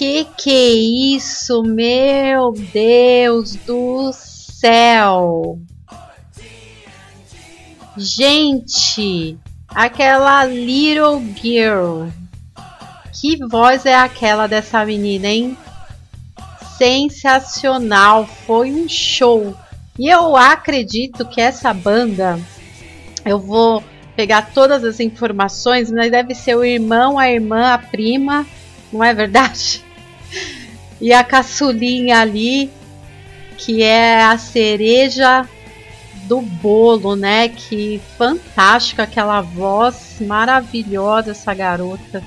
Que que é isso, meu Deus do céu? Gente, aquela Little Girl. Que voz é aquela dessa menina, hein? Sensacional, foi um show. E eu acredito que essa banda, eu vou pegar todas as informações, mas deve ser o irmão, a irmã, a prima, não é verdade? E a caçulinha ali, que é a cereja do bolo, né? Que fantástica aquela voz maravilhosa essa garota.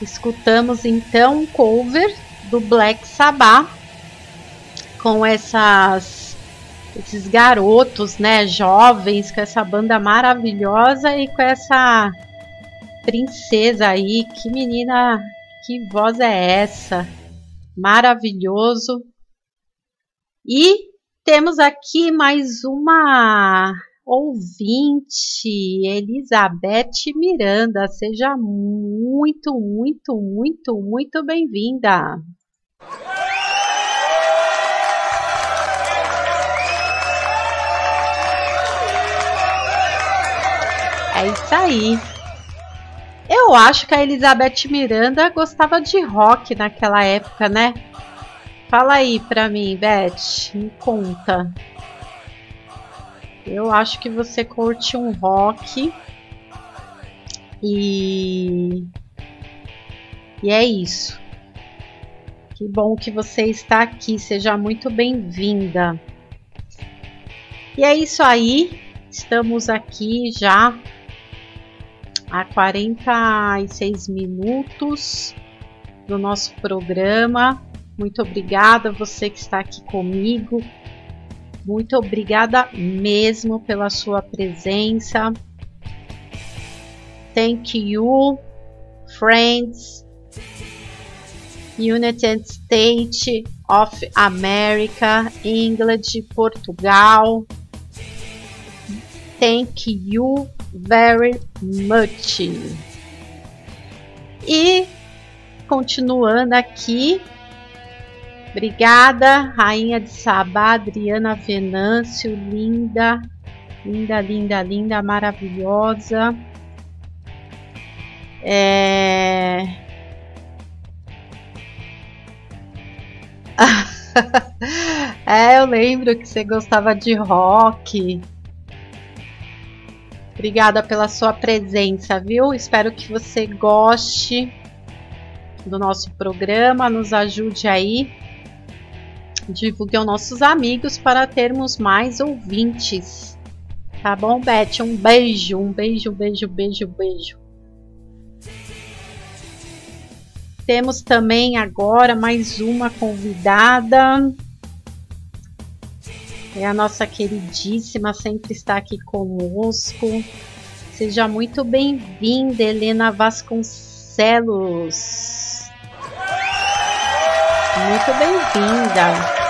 Escutamos então um cover do Black Sabbath com essas esses garotos, né, jovens com essa banda maravilhosa e com essa princesa aí. Que menina, que voz é essa? Maravilhoso. E temos aqui mais uma ouvinte, Elizabeth Miranda. Seja muito, muito, muito, muito bem-vinda. É isso aí. Eu acho que a Elizabeth Miranda gostava de rock naquela época, né? Fala aí pra mim, Beth, me conta. Eu acho que você curte um rock. E. E é isso. Que bom que você está aqui. Seja muito bem-vinda. E é isso aí. Estamos aqui já há 46 minutos do nosso programa. Muito obrigada você que está aqui comigo. Muito obrigada mesmo pela sua presença. Thank you, friends. United States of America, England, Portugal. Thank you very much. E continuando aqui, Obrigada, Rainha de Sabá, Adriana Venâncio, linda, linda, linda, linda, maravilhosa. É... é, eu lembro que você gostava de rock. Obrigada pela sua presença, viu? Espero que você goste do nosso programa, nos ajude aí divulgue aos nossos amigos para termos mais ouvintes. Tá bom, Beth? Um beijo, um beijo, beijo, beijo, beijo. Temos também agora mais uma convidada. É a nossa queridíssima, sempre está aqui conosco. Seja muito bem-vinda, Helena Vasconcelos. Muito bem-vinda.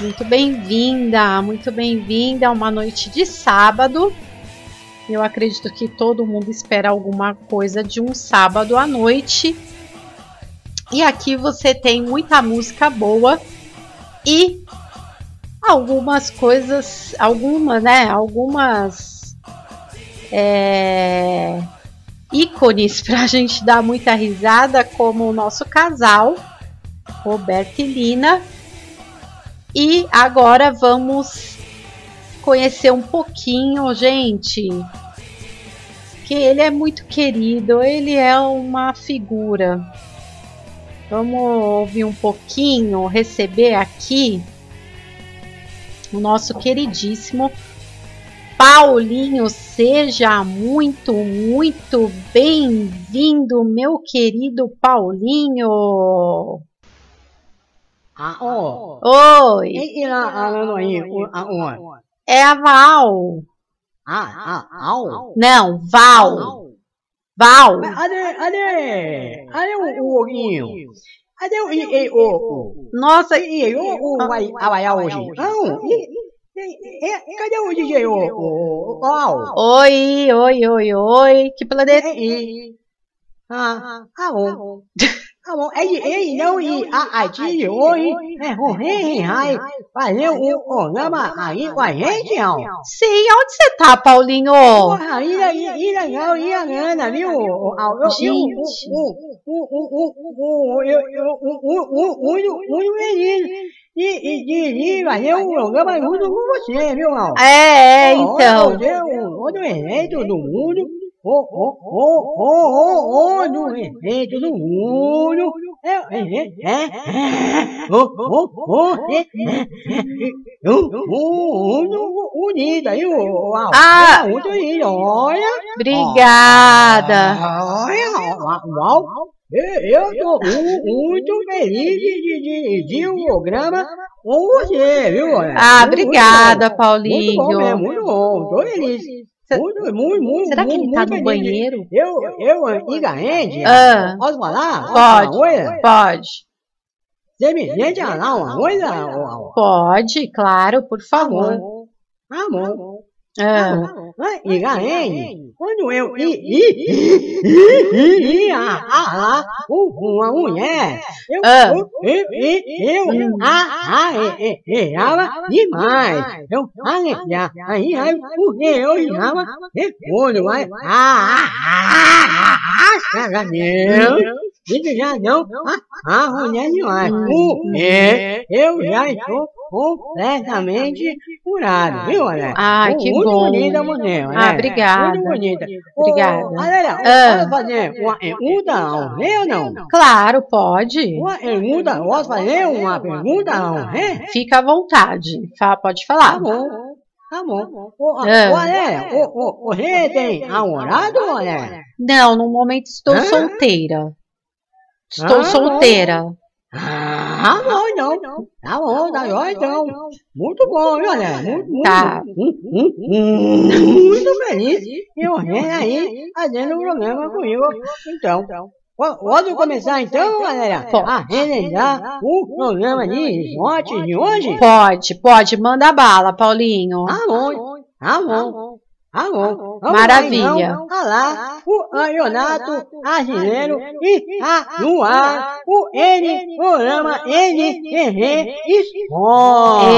Muito bem-vinda, muito bem-vinda a uma noite de sábado. Eu acredito que todo mundo espera alguma coisa de um sábado à noite. E aqui você tem muita música boa e algumas coisas, algumas, né? Algumas é, ícones para a gente dar muita risada, como o nosso casal, Roberto e Lina e agora vamos conhecer um pouquinho, gente, que ele é muito querido, ele é uma figura. Vamos ouvir um pouquinho, receber aqui o nosso queridíssimo Paulinho. Seja muito, muito bem-vindo, meu querido Paulinho. Ah, oh. Oi. E, a aí, aonde? É a Val. Ah, ah, Al? Não, Val. Val. Cadê, cadê? Cadê o, o ovinho? Cadê o, e, e, o, o? Nossa. E, e, o, trabalhar hoje? Não, cadê o DJ? O, o, o, Al? Oi, oi, oi, oi. Que planeta? É. Ah, ah, bom. Ah, bom. Ele, ele não e a, a Didi hoje é o Rei Rai fazer um programa aí com a gente, Al. Sim, onde você tá, Paulinho? Porra, e, e, e legal, e a grana, viu? Gente. O, o, o, o, eu, eu, o, o, o, o. E, e, e, e fazer um programa junto com você, viu, Al? É, é, então. Você é o outro evento do mundo. Ô, ô, ô, do evento do mundo. É, é, é, é. Ô, ô, ô, é, é, é. O unido aí, o Al. Ah. Muito unido, olha. Obrigada. Olha, uau. Eu estou muito feliz de, de, de, um programa com você, viu? Ah, obrigada. Paulinho. Muito bom mesmo, muito bom. Estou feliz. Cê- Muito, muito, muito. Será que ele muito, tá muito no banheiro? Eu, eu, Antigamente, Ah. posso falar? Posso Pode. falar uma coisa? Pode. Você me deixa falar uma coisa? Pode, claro, por Tá favor. bom. Tá bom. Ah, Antigamente, quando eu ia, ia, ia falar com uma mulher, eu, Ah. eu, eu, eu, eu ah, ah, e- e- errava demais. Eu falei, aí, aí, porque eu errava depois, mas, ah, ah, ah, ah, ah, meu, isso já não, ah, ah, mulher demais. Porque eu já estou completamente curado, viu, André? Ai, que muito bom. bonita mulher, né? Ah, obrigada. Muito bonita. Obrigada. Galera, Ah. posso fazer uma pergunta ao rei ou não? claro, pode. Uma pergunta, posso fazer uma pergunta ao rei? Fica à vontade. Pode Tá falar. bom, tá bom. Ô, Ah. Galera, o, rei tem namorado, Galera? Não, no momento estou solteira. Estou Ah, solteira. Ah, bom, então. Tá bom, tá jóia, então. Muito bom, viu, Galera? Muito, muito, Tá. muito, feliz. E o rei aí fazendo um programa comigo. Então, Po- Pode começar então, galera, Pode. a realizar o programa de esporte de hoje? Pode, pode. Manda bala, Paulinho. Tá bom, tá bom, tá. Vamos Maravilha. Lá, então, falar o campeonato brasileiro e a no ar o N programa NTV Esporte.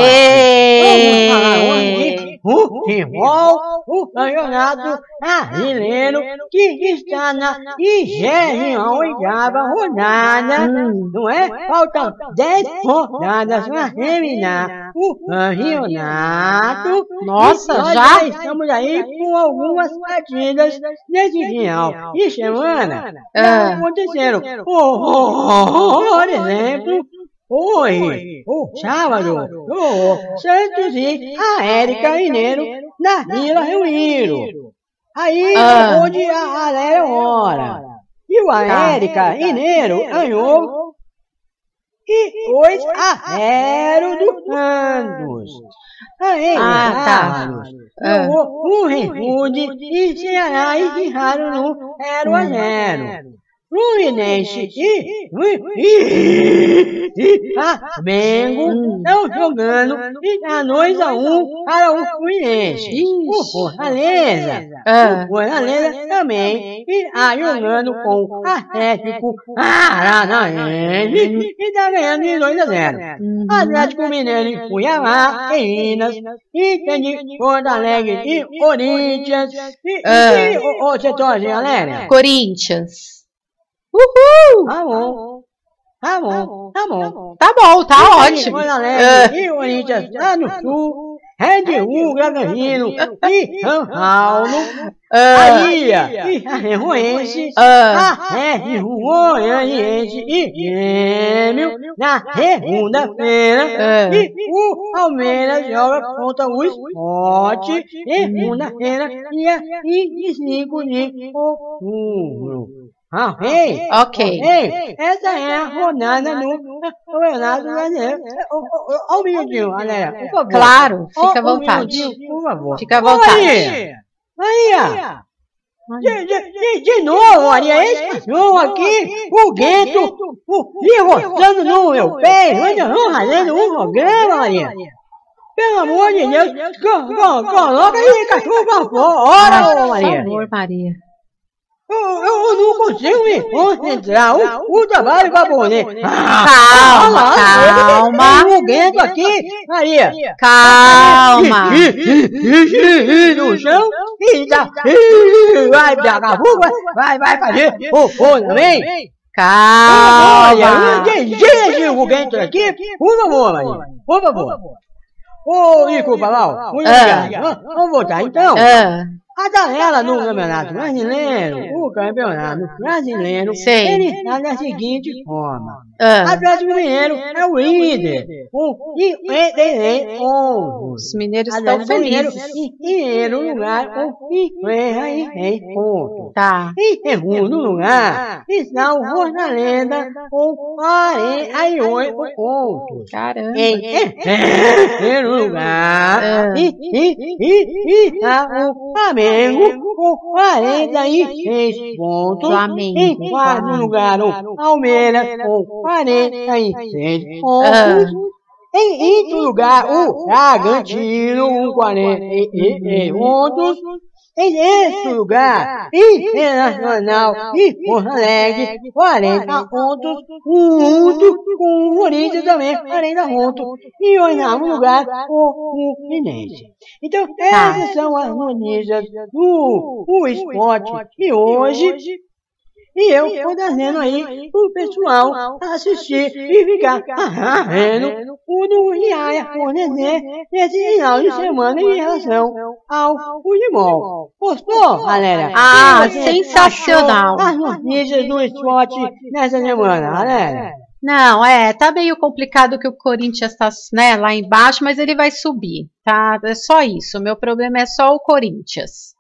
Futebol, o campeonato brasileiro que está na 28ª rodada, não é? Faltam 10 rodadas para terminar o campeonato. Nossa, já? estamos aí com algumas partidas nesse final de semana. que Ah. aconteceram. Por exemplo, Hoje, o sábado, o Santos e a Érica Mineiro na Vila Rio Miro. Aí Ah. onde a galera mora. E o Tá. Érica Mineiro ganhou e 2 a 0 do Santos. Aí, Ah, tá. Carlos, o, o Refude e Ceará encerraram no 0 a 0. Fluminense e, e, e Flamengo estão jogando e tá 2 a 1 para o Fluminense. O Fortaleza, Ah. o Fortaleza também está jogando com o Atlético Paranaense e está ganhando de 2 a 0. Uhum. Atlético Mineiro em Cuiabá, em Minas, de Porto Alegre e Corinthians. E, e, ô, ô, você torce, galera? Corinthians. Uhul! Tá bom. Tá bom, tá bom. Tá bom, tá Inter de ótimo. E Corinthians lá no sul. Red Bull, Bragantino e São Paulo. Ah, Bahia e Arreoense. ah, A Red Bull Goianiense e Grêmio na segunda-feira. ah. E o Palmeiras joga contra o Sport segunda-feira, dia 25 de outubro. Ah, ok? Ok. Ei, essa é a rodada do Campeonato Brasileiro. Olha um minutinho, galera, por favor. Claro, fica à vontade. por favor. Fica à vontade. Maria! Maria! De, de, de, de novo, Maria, esse cachorro aqui, o gueto, o, me roçando no meu pé, eu não fazendo um programa, Maria. Pelo amor de Deus, co- co- coloca aí cachorro pra fora, ô Por Maria. favor, Maria. Eu, eu não consigo me concentrar. O, o trabalho vai poder. Calma, calma. Alguém aqui, Maria. Calma. no chão. Ih, Vai vai, vai fazer cocô também. Olha, Calma. deixa o dentro aqui, por favor, Maria. Por favor. Ô, Ico muito Ah. Vamos voltar então. Ah, A galera no Campeonato Brasileiro, o Campeonato Brasileiro, Sei. ele está da seguinte forma. Ah. Atlético Mineiro é o líder, com 53 pontos. Os mineiros estão felizes. em primeiro lugar com 53 pontos. Tá. Em segundo lugar está o Fortaleza com 48 pontos. Caramba. Em terceiro lugar, Ah. está o Flamengo com 46 pontos. Flamengo, Em quarto lugar, o Palmeiras com 46 Ah. pontos. Em quinto lugar, o Bragantino com 46 pontos. Em sexto lugar, Internacional e Porto Alegre, 40 pontos, junto com o Corinthians também, 40 pontos. E em oitavo lugar, o Fluminense. Então, essas são as notícias do, do esporte de hoje. E eu estou trazendo aí pro pessoal assistir e ficar vendo o do Iaia fornecer nesse final de semana em relação ao futebol. Gostou, galera? Ah, sensacional. As notícias do esporte nessa semana, galera. Não, é, tá meio complicado que o Corinthians tá, né, lá embaixo, mas ele vai subir, tá? É só isso. O meu problema é só o Corinthians,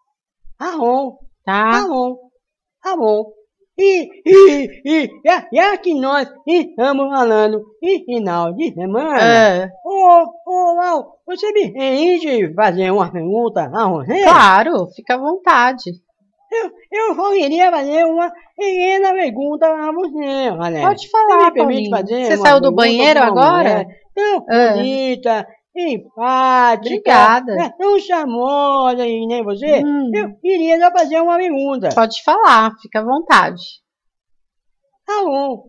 Tá bom, tá? tá bom, tá bom. E, e, e, já, já que nós estamos falando em final de semana, É, Ô, ô, Lau, você me permite fazer uma pergunta a você? claro, fica à vontade. Eu, eu só queria fazer uma pequena pergunta a você, galera. Pode Você falar, me permite fazer Você saiu do banheiro agora? mulher Tão Ah. bonita, empática, Obrigada. né, tão charmosa e nem você. Hum. Eu queria só fazer uma pergunta. Pode falar, fica à vontade. Tá bom,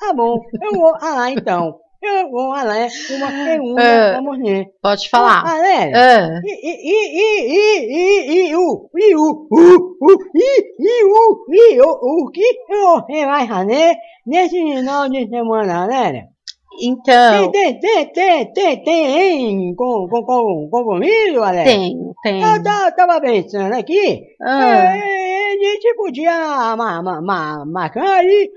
tá bom. Eu vou falar então. Eu vou falar uma pergunta Ah. pra você. Pode falar. Ah, E, e, e, e, e, e, o, e, o, o, o, e, e, o, e, o, o que você vai fazer nesse final de semana, galera? Então, Tem, tem, tem, tem, tem, com, com, com compromisso, galera? tenho, tenho. Eu tava, tava pensando aqui, Ah, é, a gente podia ma, ma, ma, marcar ir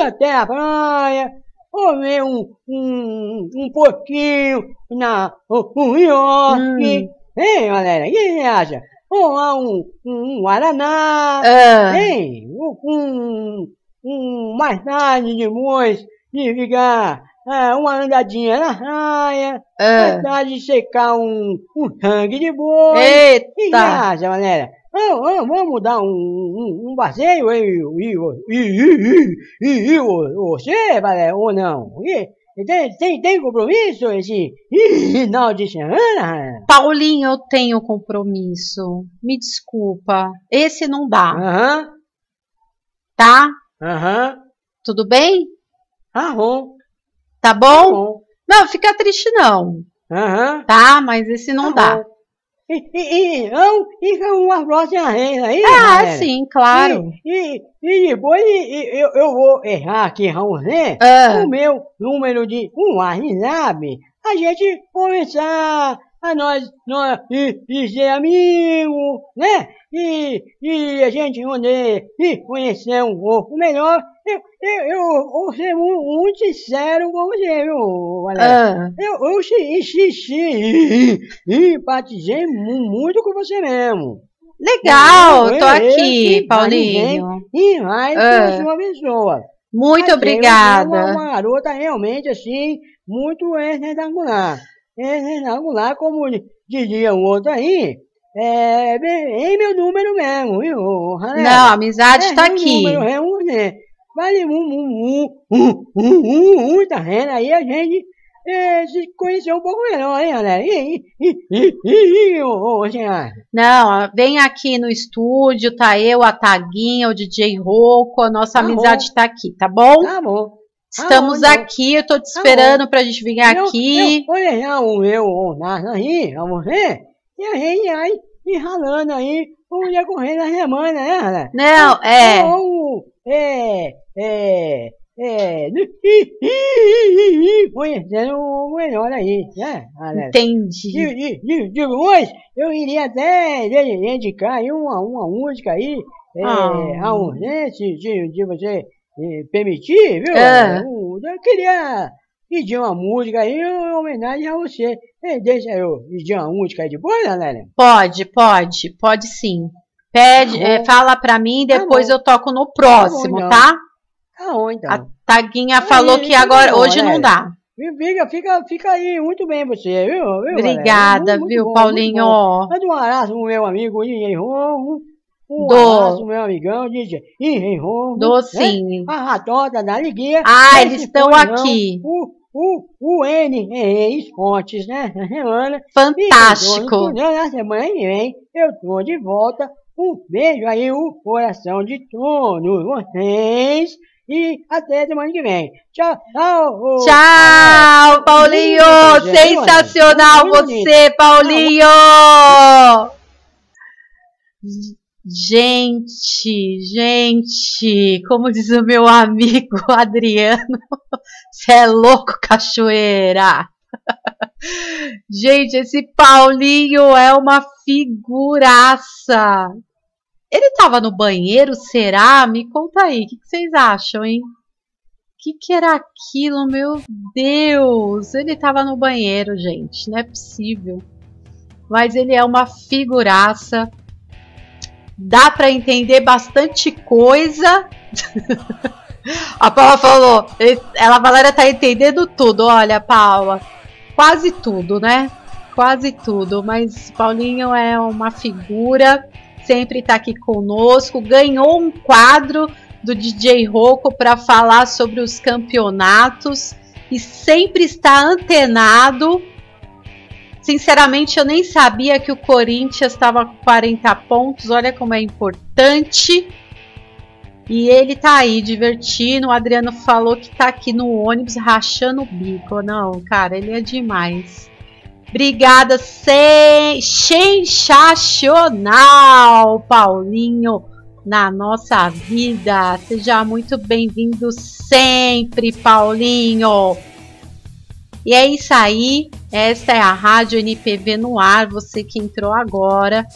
até a praia, comer um, um, um pouquinho na, um, um ioque. Hein, galera, o que você acha? Tomar um, um, um Guaraná, ah, hein? Um, um, um mais tarde depois de ficar é, uma andadinha na praia, mais ah. tarde de secar um, um sangue de boi. Eita, acha, galera? Vamos, vamos, vamos dar um, um, um passeio e, e, e, e, e, você, galera, ou não? E, tem, tem, tem compromisso esse final de semana? Paulinho, eu tenho compromisso. Me desculpa. Esse não dá, Aham, tá? aham, Tudo bem? Tá bom, Tá tá bom? Não, fica triste não, aham, tá? Mas esse não tá dá. E, e, e, uma próxima vez aí, Ah, galera. sim, claro. E, e, e depois e- eu, eu vou errar aqui, Raulzé, Ah, o meu número de um WhatsApp, a gente começar a nós, nós e, e ser amigo, né? E, e a gente poder se conhecer um pouco melhor. Eu, eu, eu vou ser muito, sincero com você, viu, galera? ah, Eu, eu se- insisti e empatizei mu- muito com você mesmo. legal, Eu- tô eu- aqui, eu- Paulinho. E mais Ah. uma pessoa. Muito Mas obrigada. Uma, uma garota realmente assim, muito espetacular. Espetacular, como dizia o outro aí. É meu número mesmo, viu? galera? Não, a amizade É tá aqui. número, é um, né? Vale um, um, um, um, um, um, tá vendo? Aí a gente é, se conhecer um pouco melhor, hein, galera? E, e, e, e, ô? Não, vem aqui no estúdio, tá eu, a Taguinha, o DJ Rocco, a nossa Tá amizade bom. tá aqui, tá bom? Tá bom. Estamos aqui, eu tô te esperando pra gente vir aqui. Eu, eu deixar o meu Nath aí, a você, e a gente vai se ralando aí o decorrer da semana, né, galera? Não, é. Ou, é, é, é, conhecendo o melhor aí, né, galera? Entendi. De, de, de, de hoje, eu iria até de- dedicar aí uma, uma música aí, é, Ah. a um, né, se, se você permitir, viu? Ah. Eu, eu queria pedir uma música aí em homenagem a você. Deixa eu pedir uma música aí depois, galera? Pode, pode, pode sim. Pede, Tá é, bom. fala pra mim, Tá depois bom. eu toco no próximo, então. tá? Tá bom, então. A Taguinha Aí, falou que tá agora, bom, hoje né? não dá. Fica, fica, fica aí muito bem você, viu? viu? Obrigada, Muito- muito viu, bom, Paulinho? bom. Manda um abraço pro meu amigo DJ Ronco. Um Dou. abraço meu amigão DJ Ronco. Dou né? sim. A ratota da Liguinha. Ah, eles estão aqui. O, o, o N Reis Fontes, né? Semana. Fantástico. E na semana que vem eu tô de volta. Um beijo aí, o coração de todos vocês. E até semana que vem. Tchau, tchau. Tchau, Paulinho! Sensacional bonito. você, Paulinho! Gente, gente, como diz o meu amigo Adriano, você é louco, cachoeira! Gente, esse Paulinho é uma figuraça! Ele tava no banheiro, será? Me conta aí, o que, que vocês acham, hein? O que, que era aquilo, meu Deus? Ele tava no banheiro, gente, não é possível. Mas ele é uma figuraça. Dá pra entender bastante coisa. A Paula falou, ela, Valéria tá entendendo tudo. Olha, Paula, quase tudo, né? Quase tudo. Mas Paulinho é uma figura, sempre tá aqui conosco. Ganhou um quadro do DJ Rocco para falar sobre os campeonatos e sempre está antenado. Sinceramente, eu nem sabia que o Corinthians estava com 40 pontos. Olha como é importante. E ele tá aí divertindo. O Adriano falou que tá aqui no ônibus rachando o bico. Não, cara, ele é demais. Obrigada, sen- sensacional, Paulinho, na nossa vida. Seja muito bem-vindo sempre, Paulinho. E é isso aí. Esta é a Rádio NPV no ar. Você que entrou agora.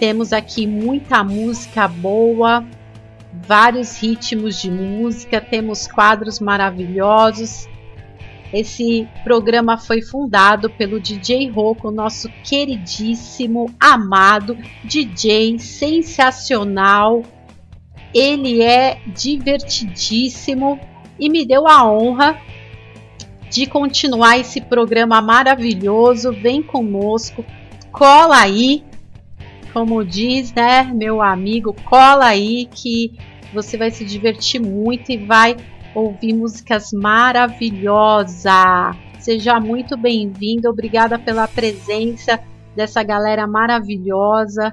Temos aqui muita música boa, vários ritmos de música, temos quadros maravilhosos. Esse programa foi fundado pelo DJ Rocco, nosso queridíssimo, amado DJ sensacional. Ele é divertidíssimo e me deu a honra de continuar esse programa maravilhoso. Vem conosco, cola aí, como diz, né, meu amigo, cola aí que você vai se divertir muito e vai ouvir músicas maravilhosas. Seja muito bem-vindo, obrigada pela presença dessa galera maravilhosa,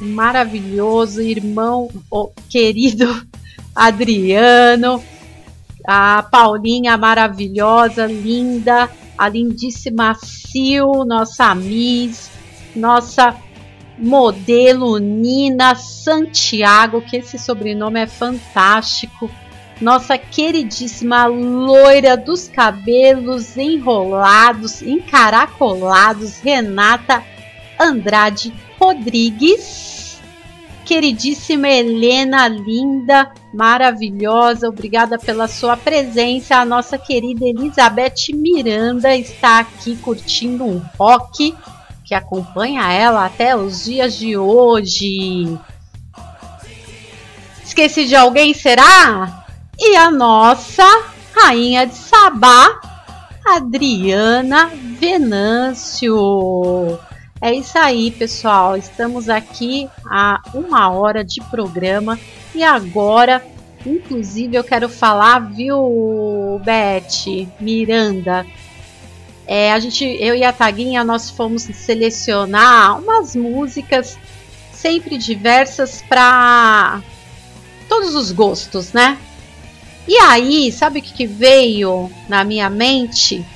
maravilhoso irmão oh, querido Adriano, a Paulinha maravilhosa, linda, a lindíssima Sil, nossa Miss, nossa modelo Nina Santiago, que esse sobrenome é fantástico. Nossa queridíssima loira dos cabelos enrolados, encaracolados, Renata Andrade Rodrigues. Queridíssima Helena, linda, maravilhosa, obrigada pela sua presença. A nossa querida Elizabeth Miranda está aqui curtindo um rock que acompanha ela até os dias de hoje. Esqueci de alguém, será? E a nossa rainha de Sabá, Adriana Venâncio. É isso aí, pessoal. Estamos aqui há uma hora de programa e agora Inclusive, eu quero falar, viu, Beth, Miranda? É, a gente, eu e a Taguinha, nós fomos selecionar umas músicas sempre diversas para todos os gostos, né? E aí, sabe o que veio na minha mente?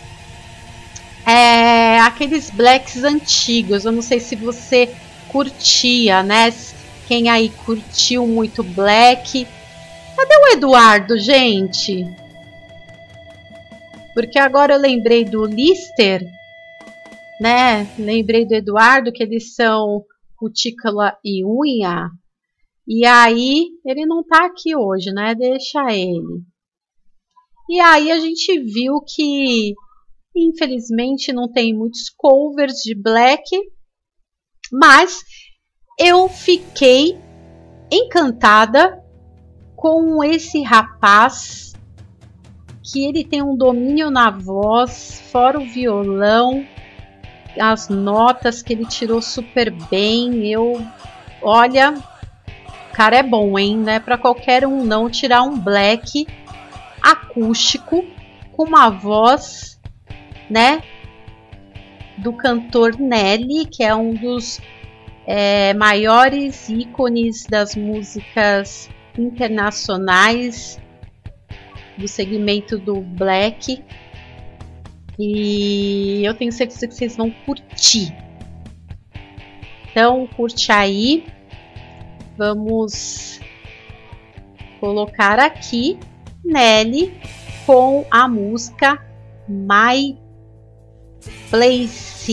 É aqueles blacks antigos. Eu não sei se você curtia, né? Quem aí curtiu muito black Cadê o Eduardo, gente? Porque agora eu lembrei do Lister, né? Lembrei do Eduardo, que eles são cutícula e unha. E aí, ele não tá aqui hoje, né? Deixa ele. E aí a gente viu que, infelizmente, não tem muitos covers de Black, mas eu fiquei encantada com esse rapaz que ele tem um domínio na voz, fora o violão, as notas que ele tirou super bem. Eu, olha, o cara é bom, hein? Não é para qualquer um não tirar um black acústico com uma voz, né? Do cantor Nelly, que é um dos é, maiores ícones das músicas internacionais do segmento do Black. E eu tenho certeza que vocês vão curtir. Então, curte aí. Vamos colocar aqui Nelly com a música My Place. I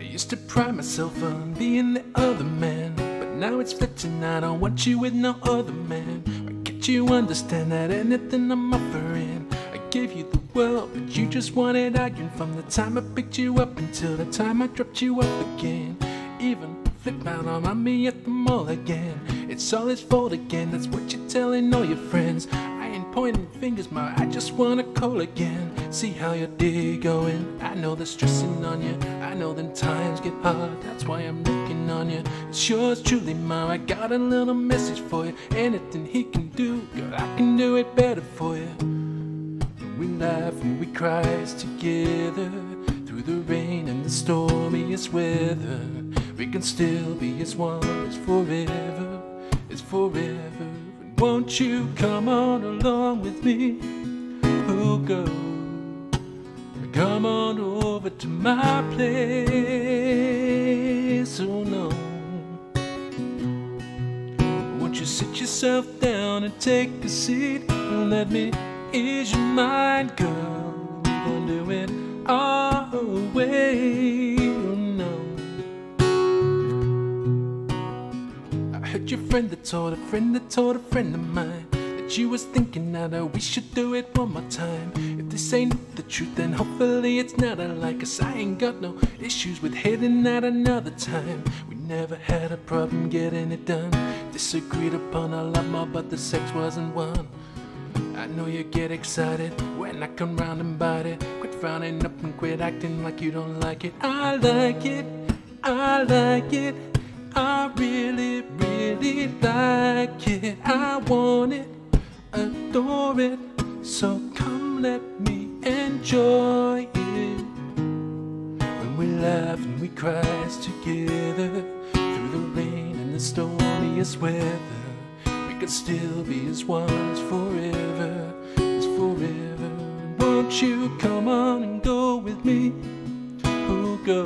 used to pride myself on being the other man. Now it's fitting, I don't want you with no other man. Why can't you understand that anything I'm offering? I gave you the world, but you just wanted arguing from the time I picked you up until the time I dropped you off again. Even flip out on me at the mall again. It's all his fault again, that's what you're telling all your friends I ain't pointing fingers, ma. I just wanna call again. See how your day going. I know they're stressing on you. I know them times get hard. That's why I'm on you. It's yours truly, ma. I got a little message for you. Anything he can do, girl, I can do it better for you. We laugh and we cry together through the rain and the stormiest weather. We can still be as one as forever, as forever. Won't you come on along with me? Oh, we'll go. Come on over to my place. Sit yourself down and take a seat and let me ease your mind, girl? We're gonna do it our way. I heard your friend that told a friend that told a friend of mine that you was thinking that uh, we should do it one more time. This ain't the truth, then hopefully it's not like us. I ain't got no issues with hitting that another time. We never had a problem getting it done. Disagreed upon a lot more, but the sex wasn't one. I know you get excited when I come round and bite it. Quit frowning up and quit acting like you don't like it. I like it, I like it. I really, really like it. I want it, adore it. So come let me enjoy it. When we laugh and we cry together through the rain and the stormiest weather, we can still be as one as forever, as forever. Won't you come on and go with me? We'll go.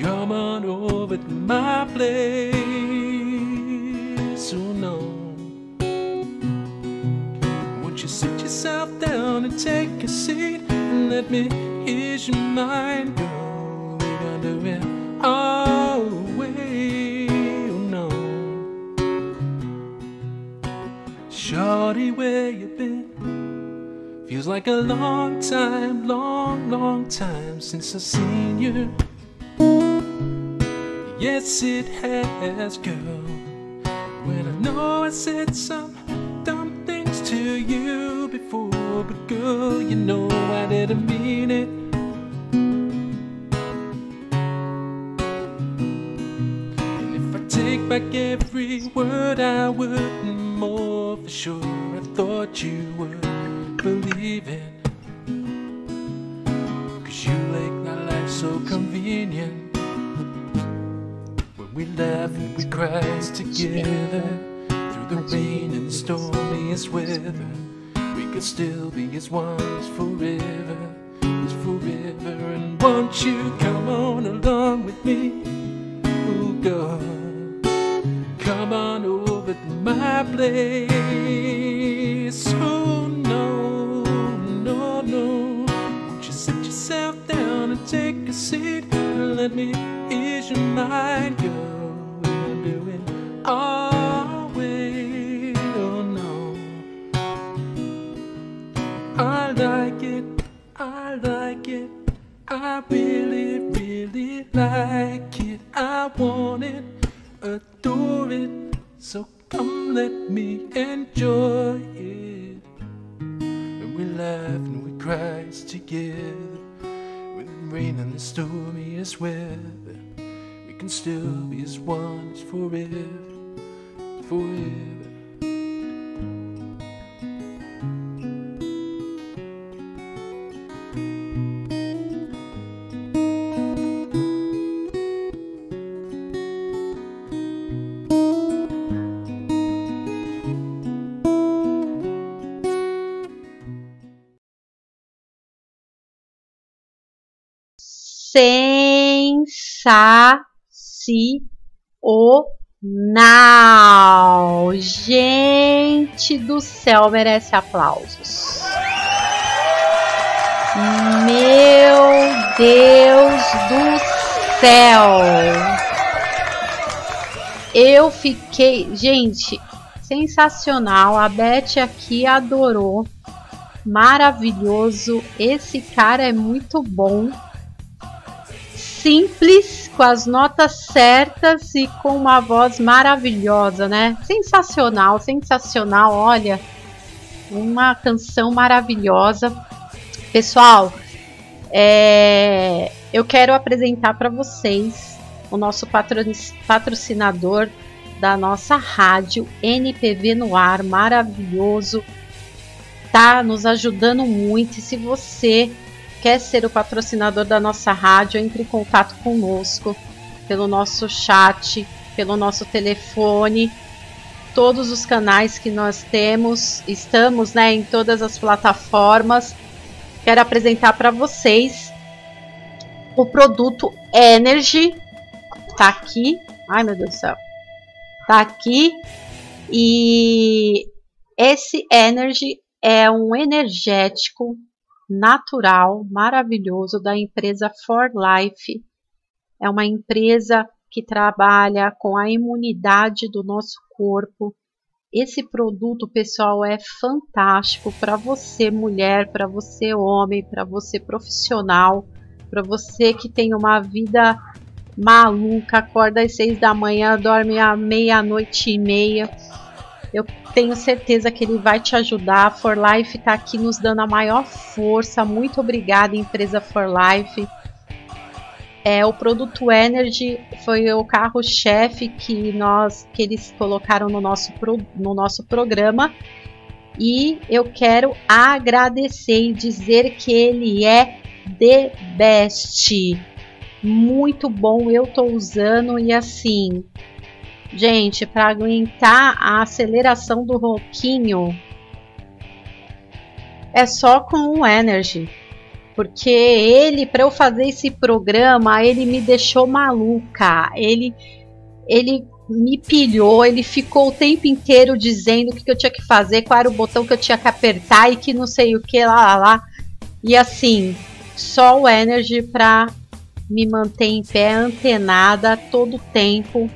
Come on over to my place. Oh no. Yourself down and take a seat and let me ease your mind, girl? We're gonna do it our way. Oh no. Shorty, where you been? Feels like a long time, long, long time since I've seen you. Yes, it has, girl. When I know I said some dumb things to you but girl, you know I didn't mean it. And if I take back still be as as want it, adore it. So come let me enjoy it. When we laugh and we cry together. When the rain and the stormiest weather. We can still be as one forever. Forever. Sensacional! Gente do céu, merece aplausos. Meu Deus do céu! Eu fiquei, gente, sensacional. A Beth aqui adorou. Maravilhoso. Esse cara é muito bom simples, com as notas certas e com uma voz maravilhosa, né? Sensacional, sensacional. Olha, uma canção maravilhosa. Pessoal, é, eu quero apresentar para vocês o nosso patrocinador da nossa rádio NPV no ar, maravilhoso. Tá nos ajudando muito. E se você quer ser o patrocinador da nossa rádio, entre em contato conosco pelo nosso chat, pelo nosso telefone, todos os canais que nós temos, estamos né, em todas as plataformas. Quero apresentar para vocês o produto Energy. Tá aqui. Ai meu Deus do céu. Tá aqui. E esse Energy é um energético natural, maravilhoso da empresa For Life. É uma empresa que trabalha com a imunidade do nosso corpo. Esse produto, pessoal, é fantástico para você mulher, para você homem, para você profissional, para você que tem uma vida maluca, acorda às seis da manhã, dorme à meia-noite e meia eu tenho certeza que ele vai te ajudar. For Life está aqui nos dando a maior força. Muito obrigada, empresa For Life. É, o produto Energy foi o carro-chefe que nós que eles colocaram no nosso, pro, no nosso programa. E eu quero agradecer e dizer que ele é the best. Muito bom, eu tô usando e assim, Gente, para aguentar a aceleração do rouquinho é só com o Energy. Porque ele, para eu fazer esse programa, ele me deixou maluca. Ele ele me pilhou, ele ficou o tempo inteiro dizendo o que, eu tinha que fazer, qual era o botão que eu tinha que apertar e que não sei o que lá lá lá. E assim, só o Energy para me manter em pé, antenada todo o tempo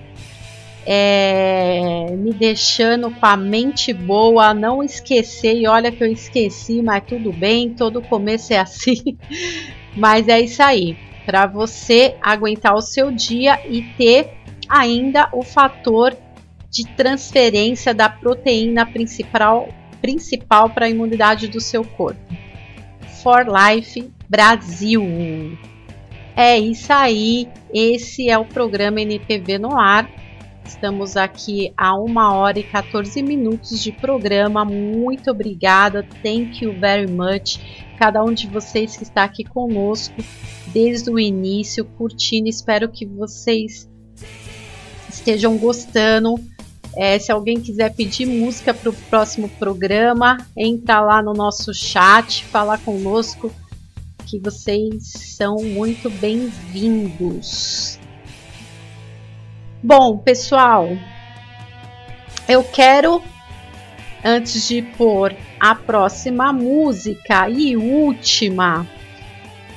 é, me deixando com a mente boa, não esquecer. E olha que eu esqueci, mas tudo bem, todo começo é assim. mas é isso aí, para você aguentar o seu dia e ter ainda o fator de transferência da proteína principal principal para a imunidade do seu corpo. For Life Brasil. É isso aí. Esse é o programa NPV no ar. Estamos aqui a 1 hora e 14 minutos de programa. Muito obrigada. Thank you very much. Cada um de vocês que está aqui conosco desde o início, curtindo. Espero que vocês estejam gostando. É, se alguém quiser pedir música para o próximo programa, entra lá no nosso chat, falar conosco, que vocês são muito bem-vindos. Bom, pessoal, eu quero, antes de pôr a próxima música e última,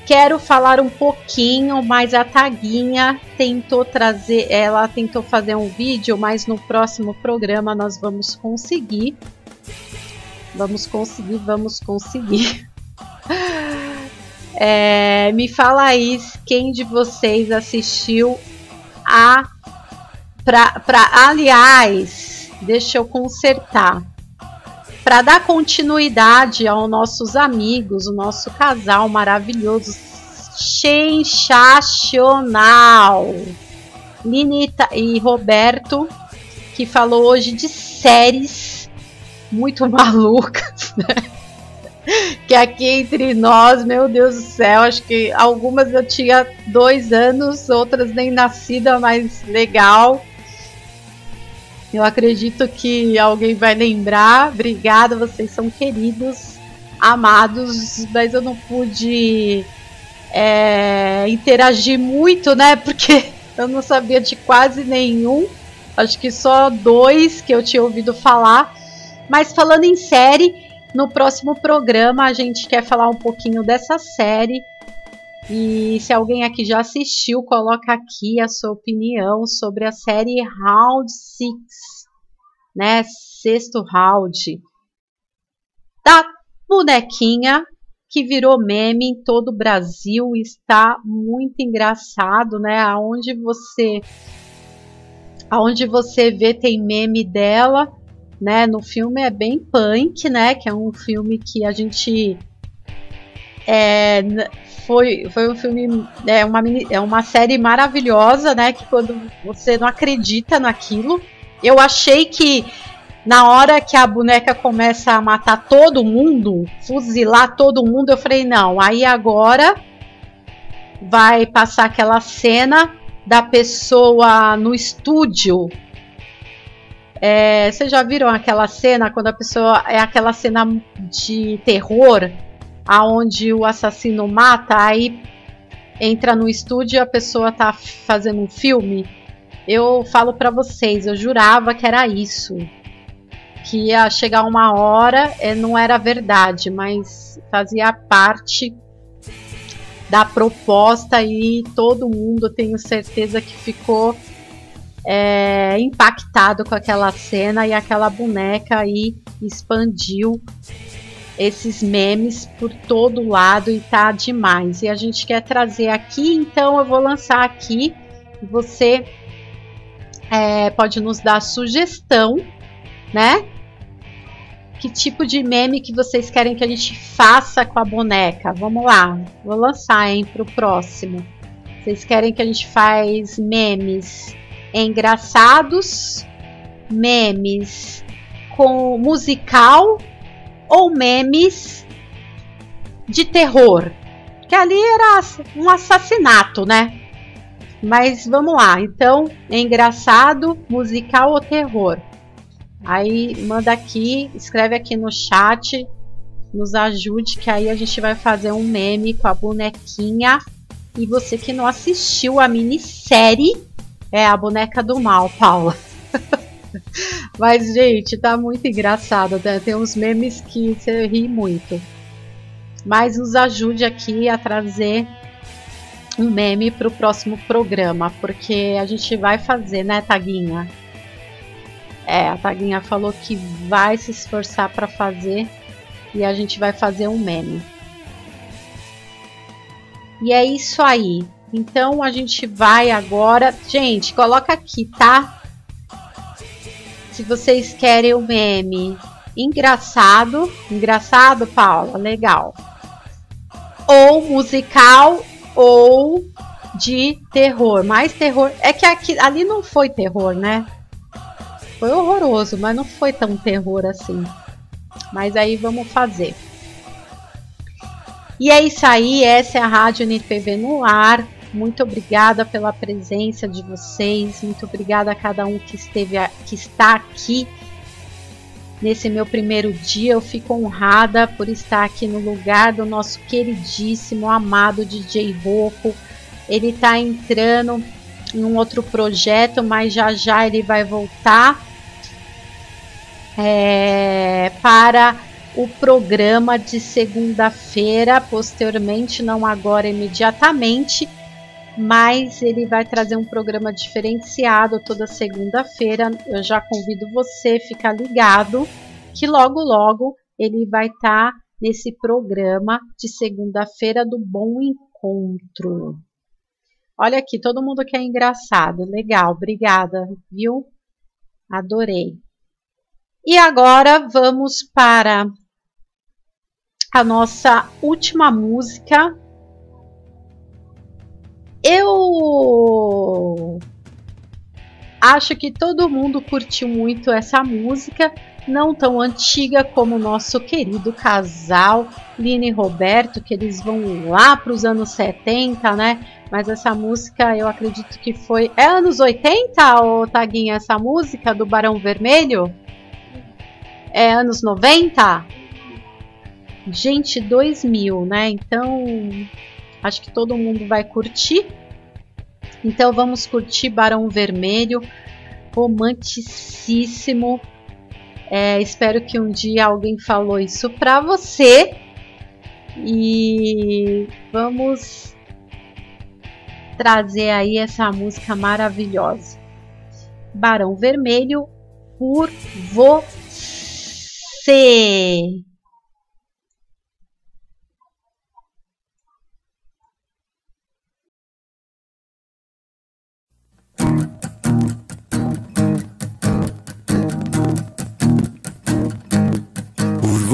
Quero falar um pouquinho, mas a Taguinha tentou trazer, ela tentou fazer um vídeo, mas no próximo programa nós vamos conseguir. Vamos conseguir, vamos conseguir. É, me fala aí quem de vocês assistiu a. Pra, pra, aliás, deixa eu consertar. Para dar continuidade aos nossos amigos, o nosso casal maravilhoso, sensacional. Linita e Roberto, que falou hoje de séries muito malucas, né? que aqui entre nós, meu Deus do céu, acho que algumas eu tinha dois anos, outras nem nascida, mas legal. Eu acredito que alguém vai lembrar. Obrigada, vocês são queridos, amados, mas eu não pude é, interagir muito, né? Porque eu não sabia de quase nenhum. Acho que só dois que eu tinha ouvido falar. Mas falando em série, no próximo programa a gente quer falar um pouquinho dessa série. E se alguém aqui já assistiu, coloca aqui a sua opinião sobre a série Round 6, né? Sexto round da bonequinha que virou meme em todo o Brasil, está muito engraçado, né? Aonde você aonde você vê tem meme dela, né? No filme é bem punk, né? Que é um filme que a gente é, foi, foi um filme, é uma, é uma série maravilhosa, né? Que quando você não acredita naquilo. Eu achei que na hora que a boneca começa a matar todo mundo, fuzilar todo mundo, eu falei, não, aí agora vai passar aquela cena da pessoa no estúdio. É, vocês já viram aquela cena quando a pessoa. É aquela cena de terror aonde o assassino mata, aí entra no estúdio e a pessoa tá fazendo um filme. Eu falo para vocês, eu jurava que era isso. Que ia chegar uma hora, é, não era verdade, mas fazia parte da proposta e todo mundo, tenho certeza que ficou é, impactado com aquela cena e aquela boneca aí expandiu esses memes por todo lado e tá demais. E a gente quer trazer aqui, então eu vou lançar aqui. Você é, pode nos dar sugestão, né? Que tipo de meme que vocês querem que a gente faça com a boneca? Vamos lá, vou lançar, hein, pro próximo. Vocês querem que a gente faz memes engraçados, memes com musical ou memes de terror. Que ali era um assassinato, né? Mas vamos lá, então, é engraçado, musical ou terror? Aí manda aqui, escreve aqui no chat, nos ajude, que aí a gente vai fazer um meme com a bonequinha. E você que não assistiu a minissérie, é a boneca do mal, Paula. Mas, gente, tá muito engraçado. Né? Tem uns memes que você ri muito. Mas nos ajude aqui a trazer um meme para o próximo programa, porque a gente vai fazer, né, Taguinha? É, a Taguinha falou que vai se esforçar para fazer e a gente vai fazer um meme. E é isso aí. Então a gente vai agora. Gente, coloca aqui, tá? Se vocês querem o meme engraçado. Engraçado, Paula? Legal. Ou musical ou de terror. Mais terror. É que aqui, ali não foi terror, né? Foi horroroso, mas não foi tão terror assim. Mas aí vamos fazer. E é isso aí, essa é a Rádio NPV no ar. Muito obrigada pela presença de vocês. Muito obrigada a cada um que esteve que está aqui nesse meu primeiro dia. Eu fico honrada por estar aqui no lugar do nosso queridíssimo, amado DJ Rocco. Ele está entrando em um outro projeto, mas já já ele vai voltar é, para o programa de segunda-feira, posteriormente, não agora imediatamente, mas ele vai trazer um programa diferenciado toda segunda-feira. Eu já convido você, ficar ligado, que logo logo ele vai estar tá nesse programa de segunda-feira do Bom Encontro. Olha aqui, todo mundo que é engraçado, legal, obrigada, viu? Adorei. E agora vamos para a nossa última música. Eu acho que todo mundo curtiu muito essa música, não tão antiga como o nosso querido casal Lini e Roberto, que eles vão lá para os anos 70, né? Mas essa música eu acredito que foi. É anos 80, ô Taguinha, essa música do Barão Vermelho? É anos 90? Gente, 2000, né? Então, acho que todo mundo vai curtir. Então, vamos curtir Barão Vermelho, romanticíssimo. É, espero que um dia alguém falou isso pra você. E vamos trazer aí essa música maravilhosa. Barão Vermelho por você.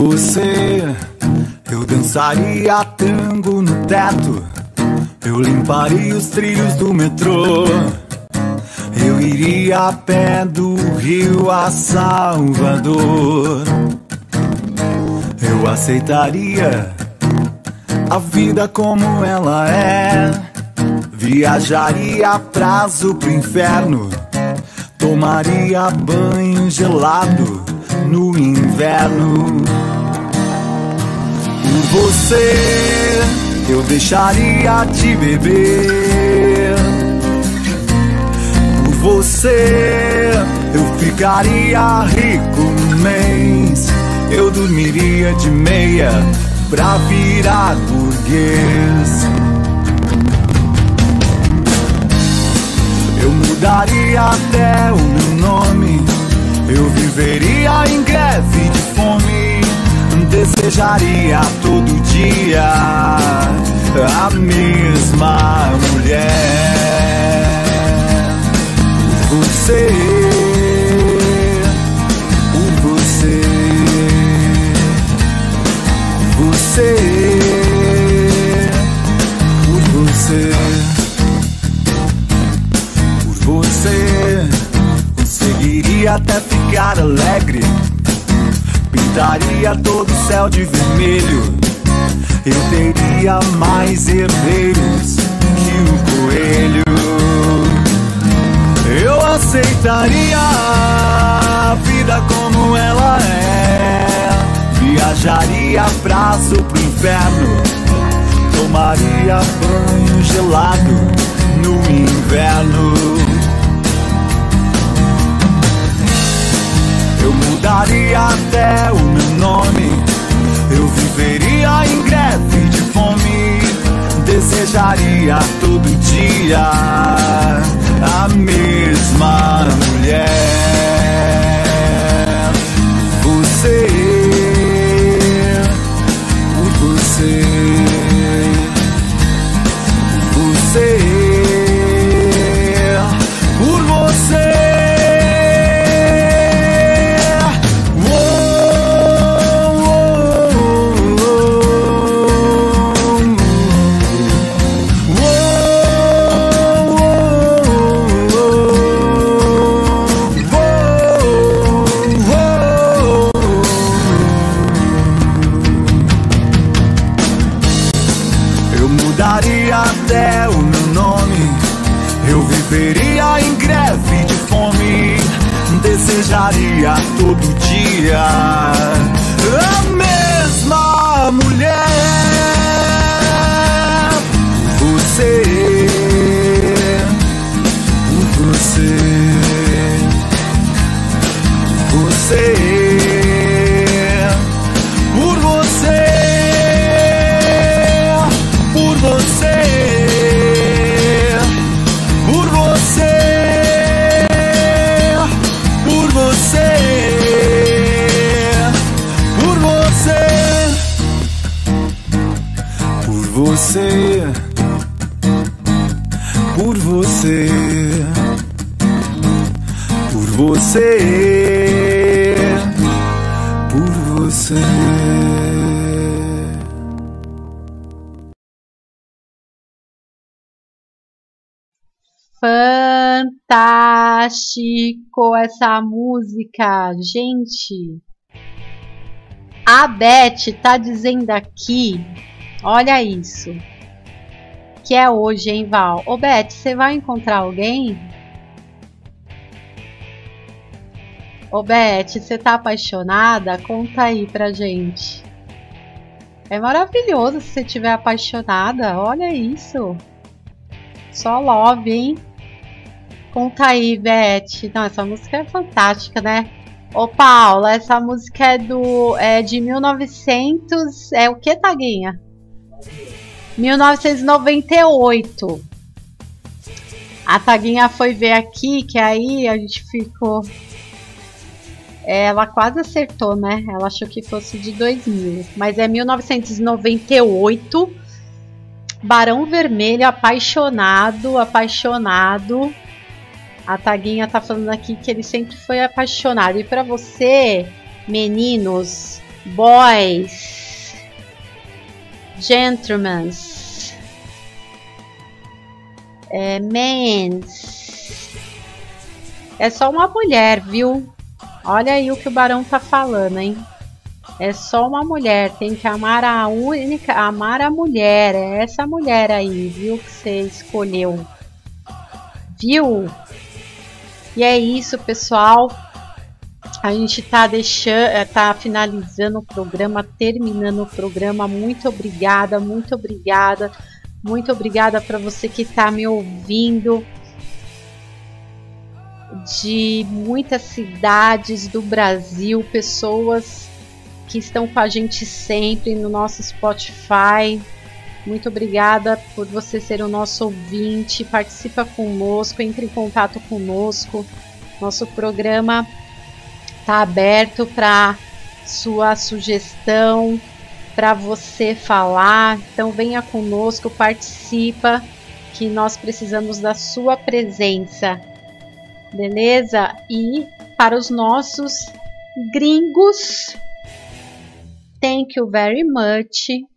Você, eu dançaria tango no teto. Eu limparia os trilhos do metrô. Eu iria a pé do Rio a Salvador. Eu aceitaria a vida como ela é. Viajaria a prazo pro inferno. Tomaria banho gelado no inverno. Você, eu deixaria de beber. Por você, eu ficaria rico um mês. Eu dormiria de meia pra virar burguês. Eu mudaria até o meu nome. Eu viveria em greve de fome. Desejaria todo dia a mesma mulher. Você, por você, você, por você. Por você, conseguiria até ficar alegre. Pintaria todo o céu de vermelho. Eu teria mais herdeiros que o coelho. Eu aceitaria a vida como ela é. Viajaria prazo pro inferno. Tomaria banho gelado no inverno. Eu mudaria até o meu nome. Eu viveria em greve de fome. Desejaria todo dia a mesma mulher. Você. Fantástico essa música, gente. A Beth tá dizendo aqui, olha isso, que é hoje, hein, Val? Ô, Beth, você vai encontrar alguém? Ô, Beth, você tá apaixonada? Conta aí pra gente. É maravilhoso se você estiver apaixonada, olha isso. Só love, hein? Conta aí, Beth. Não, essa música é fantástica, né? Ô, Paula, essa música é do é de 1900, é o que, Taguinha? 1998. A Taguinha foi ver aqui, que aí a gente ficou ela quase acertou, né? Ela achou que fosse de 2000, mas é 1998. Barão Vermelho, apaixonado, apaixonado. A Taguinha tá falando aqui que ele sempre foi apaixonado. E para você, meninos, boys, gentlemen, é, é só uma mulher, viu? Olha aí o que o Barão tá falando, hein? É só uma mulher, tem que amar a única, amar a mulher. É essa mulher aí, viu? Que você escolheu. Viu? E é isso, pessoal. A gente tá deixando, eh, tá finalizando o programa, terminando o programa. Muito obrigada, muito obrigada. Muito obrigada para você que está me ouvindo de muitas cidades do Brasil, pessoas que estão com a gente sempre no nosso Spotify. Muito obrigada por você ser o nosso ouvinte. Participa conosco, entre em contato conosco. Nosso programa está aberto para sua sugestão, para você falar. Então venha conosco, participa, que nós precisamos da sua presença beleza? E para os nossos gringos, thank you very much.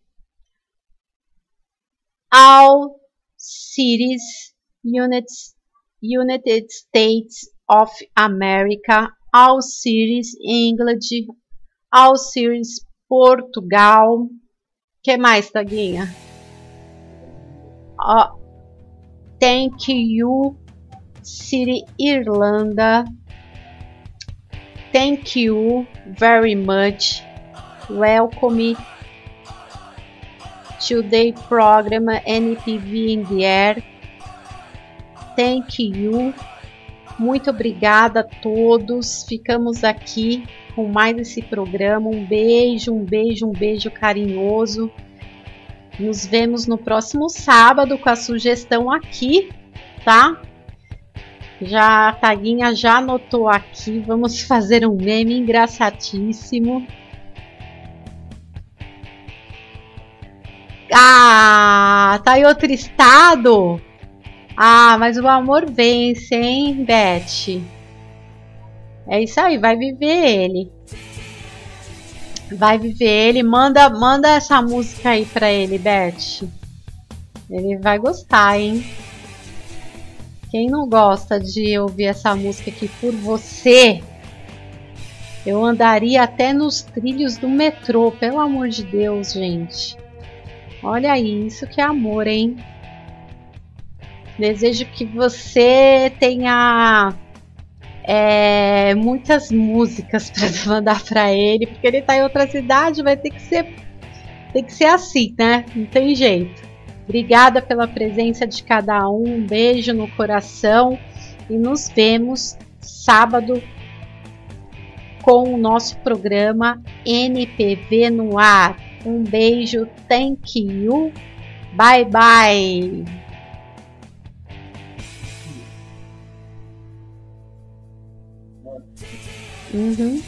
All cities, units, United States of America, all cities English, all cities Portugal. que mais, Taguinha? Uh, thank you City, Irlanda. Thank you very much. Welcome to the program NPV in the Air. Thank you. Muito obrigada a todos. Ficamos aqui com mais esse programa. Um beijo, um beijo, um beijo carinhoso. Nos vemos no próximo sábado com a sugestão aqui, tá? Já a Taguinha já anotou aqui. Vamos fazer um meme engraçadíssimo. Ah, tá em outro estado? Ah, mas o amor vence, hein, Beth? É isso aí, vai viver ele. Vai viver ele. Manda, manda essa música aí pra ele, Beth. Ele vai gostar, hein? Quem não gosta de ouvir essa música aqui por você? Eu andaria até nos trilhos do metrô, pelo amor de Deus, gente. Olha isso que amor, hein? Desejo que você tenha é, muitas músicas para mandar para ele, porque ele está em outra cidade, vai ter que ser tem que ser assim, né? Não tem jeito. Obrigada pela presença de cada um, um beijo no coração e nos vemos sábado com o nosso programa NPV no ar. Um beijo, thank you, bye bye. Uhum.